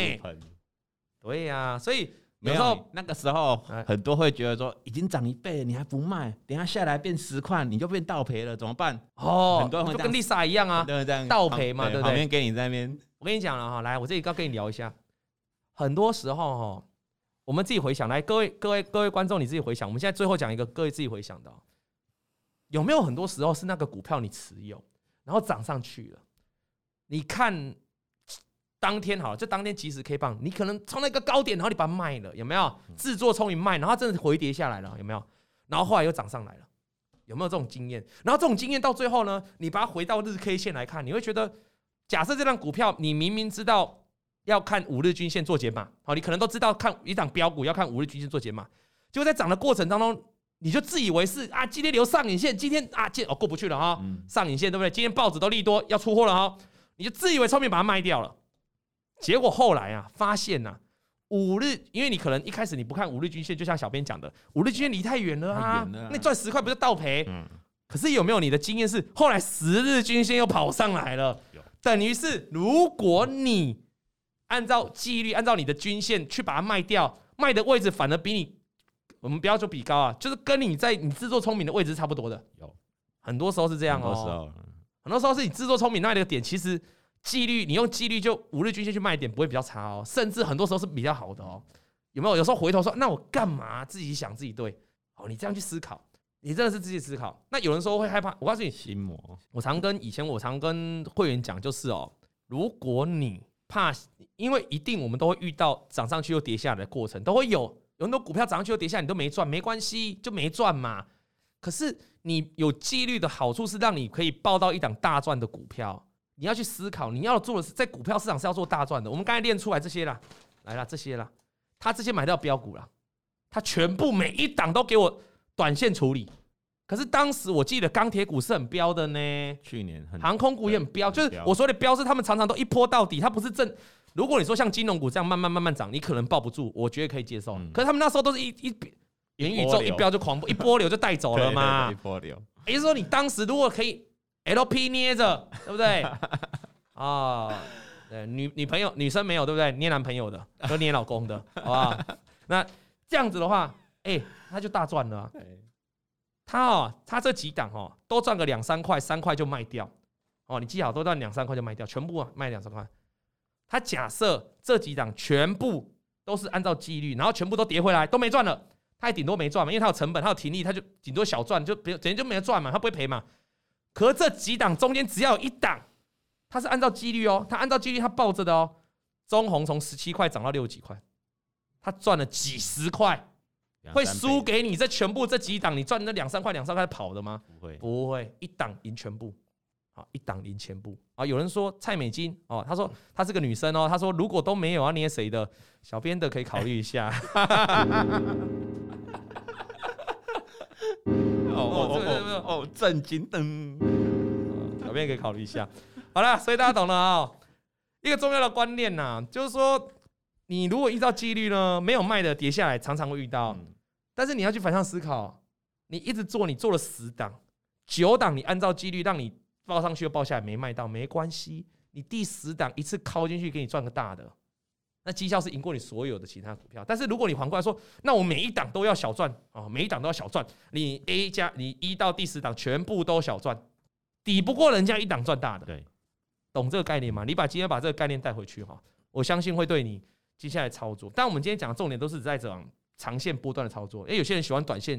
对呀，所以。没有，那个时候很多会觉得说已经涨一倍了，你还不卖，等下下来变十块，你就变倒赔了，怎么办？哦，很多人就跟丽莎一样啊，倒赔嘛，对不对？旁边给你在那边，我跟你讲了哈，来，我这里刚跟你聊一下，很多时候哈，我们自己回想，来，各位各位各位观众，你自己回想，我们现在最后讲一个，各位自己回想的，有没有很多时候是那个股票你持有，然后涨上去了，你看。当天好了，就当天即时 K 棒，你可能从那个高点，然后你把它卖了，有没有？自作聪明卖，然后它真的回跌下来了，有没有？然后后来又涨上来了，有没有这种经验？然后这种经验到最后呢，你把它回到日 K 线来看，你会觉得，假设这张股票你明明知道要看五日均线做解码，好，你可能都知道看一档标股要看五日均线做解码，结果在涨的过程当中，你就自以为是啊，今天留上影线，今天啊，今哦过不去了哈，上影线对不对？今天报纸都利多要出货了哈，你就自以为聪明把它卖掉了。结果后来啊，发现呐、啊，五日，因为你可能一开始你不看五日均线，就像小编讲的，五日均线离太远了啊，啊。那赚十块不是倒赔？嗯。可是有没有你的经验是，后来十日均线又跑上来了，等于是如果你按照纪律，按照你的均线去把它卖掉，卖的位置反而比你，我们不要说比高啊，就是跟你在你自作聪明的位置是差不多的。有，很多时候是这样哦。很多时候，是你自作聪明那里的点，其实。纪律，你用纪律就五日均线去卖点不会比较差哦，甚至很多时候是比较好的哦。有没有？有时候回头说，那我干嘛自己想自己对？哦，你这样去思考，你真的是自己思考。那有人说会害怕，我告诉你，心魔。我常跟以前我常跟会员讲，就是哦，如果你怕，因为一定我们都会遇到涨上去又跌下来的过程，都会有。有很多股票涨上去又跌下来，你都没赚，没关系，就没赚嘛。可是你有纪律的好处是让你可以抱到一档大赚的股票。你要去思考，你要做的是在股票市场是要做大赚的。我们刚才练出来这些啦，来了这些啦，他这些买到标股了，他全部每一档都给我短线处理。可是当时我记得钢铁股是很飙的呢，去年很航空股也很飙，就是我说的飙是他们常常都一波到底，它不是正。如果你说像金融股这样慢慢慢慢涨，你可能抱不住，我觉得可以接受。可是他们那时候都是一一元宇宙一飙就狂一波流就带走了嘛，一波流。也就是说你当时如果可以。LP 捏着，对不对？[laughs] 啊、哦，对，女女朋友女生没有，对不对？捏男朋友的，都捏老公的，好不好？那这样子的话，哎、欸，他就大赚了、啊。[laughs] 他哦，他这几档哦，都赚个两三块，三块就卖掉。哦，你记好，都赚两三块就卖掉，全部啊卖两三块。他假设这几档全部都是按照纪律，然后全部都跌回来，都没赚了，他也顶多没赚嘛，因为他有成本，他有停利，他就顶多小赚，就别等于就没赚嘛，他不会赔嘛。可这几档中间只要有一档，他是按照几率哦，他按照几率他抱着的哦。中红从十七块涨到六几块，他赚了几十块，会输给你这全部这几档？你赚那两三块两三块跑的吗？不会，不会，一档赢全部，好，一档赢全部啊！有人说蔡美金哦，他说她是个女生哦，他说如果都没有要捏谁的，小编的可以考虑一下。[laughs] [laughs] 哦哦哦哦！震惊！噔！小编可以考虑一下。好了，所以大家懂了啊、哦。一个重要的观念呐、啊，就是说，你如果依照纪律呢，没有卖的跌下来，常常会遇到。但是你要去反向思考，你一直做，你做了十档、九档，你按照纪律让你报上去又报下来，没卖到没关系，你第十档一次敲进去，给你赚个大的，那绩效是赢过你所有的其他股票。但是如果你反过来说，那我每一档都要小赚啊，每一档都要小赚，你 A 加你一到第十档全部都小赚，抵不过人家一档赚大的。对。懂这个概念吗？你把今天把这个概念带回去哈，我相信会对你接下来操作。但我们今天讲的重点都是在讲长线波段的操作，因为有些人喜欢短线，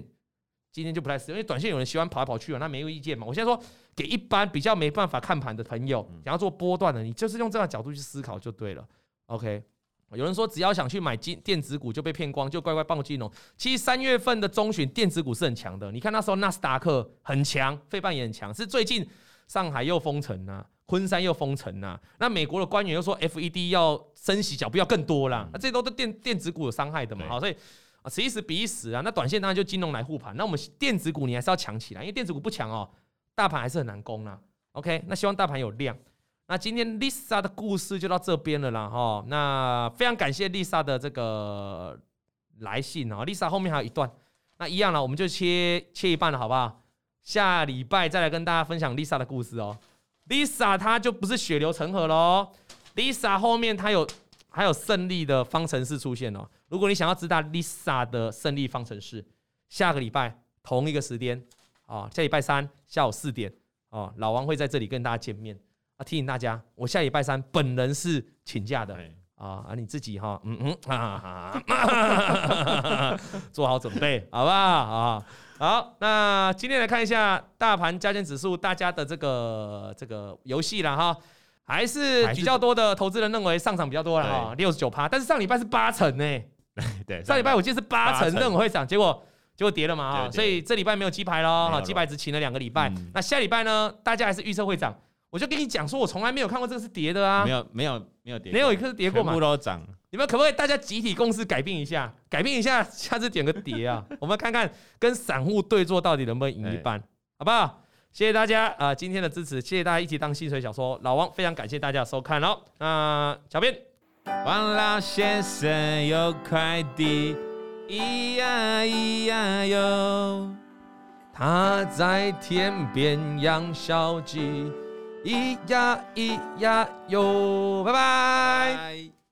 今天就不太适合。因为短线有人喜欢跑来跑去啊，那没有意见嘛。我现在说给一般比较没办法看盘的朋友，想要做波段的，你就是用这样的角度去思考就对了。OK，有人说只要想去买金电子股就被骗光，就乖乖报金融。其实三月份的中旬电子股是很强的，你看那时候纳斯达克很强，费半也很强，是最近上海又封城啊。昆山又封城呐，那美国的官员又说 FED 要升息，脚步要更多啦，那这都是电电子股有伤害的嘛，好，所以啊，此一时彼一时啊，那短线当然就金融来护盘，那我们电子股你还是要强起来，因为电子股不强哦，大盘还是很难攻啦。OK，那希望大盘有量。那今天 Lisa 的故事就到这边了啦哈，那非常感谢 Lisa 的这个来信哦，Lisa 后面还有一段，那一样了，我们就切切一半了，好不好？下礼拜再来跟大家分享 Lisa 的故事哦。Lisa 她就不是血流成河喽，Lisa 后面她有还有胜利的方程式出现哦。如果你想要知道 Lisa 的胜利方程式，下个礼拜同一个时间啊，下礼拜三下午四点啊，老王会在这里跟大家见面啊。提醒大家，我下礼拜三本人是请假的啊，啊你自己哈，嗯嗯，哈哈，做好准备，好不好啊？好，那今天来看一下大盘加权指数，大家的这个这个游戏了哈，还是比较多的投资人认为上涨比较多了哈，六十九趴，但是上礼拜是八成呢，[laughs] 对，上礼拜我记得是八成认为会涨，结果结果跌了嘛哈，所以这礼拜没有鸡排喽，哈，鸡排只请了两个礼拜，那下礼拜呢，大家还是预测会涨，我就跟你讲说，我从来没有看过这个是跌的啊，没有没有没有跌，没有一个是跌过嘛，全部都涨。你们可不可以大家集体共识改变一下？改变一下，下次点个碟啊！[laughs] 我们看看跟散户对坐到底能不能赢一半，好不好？谢谢大家啊、呃，今天的支持，谢谢大家一起当薪水小说。老王非常感谢大家的收看哦。那、呃、小编，王老先生有快递，咿呀咿呀哟，他在天边养小鸡，咿呀咿呀哟，拜拜。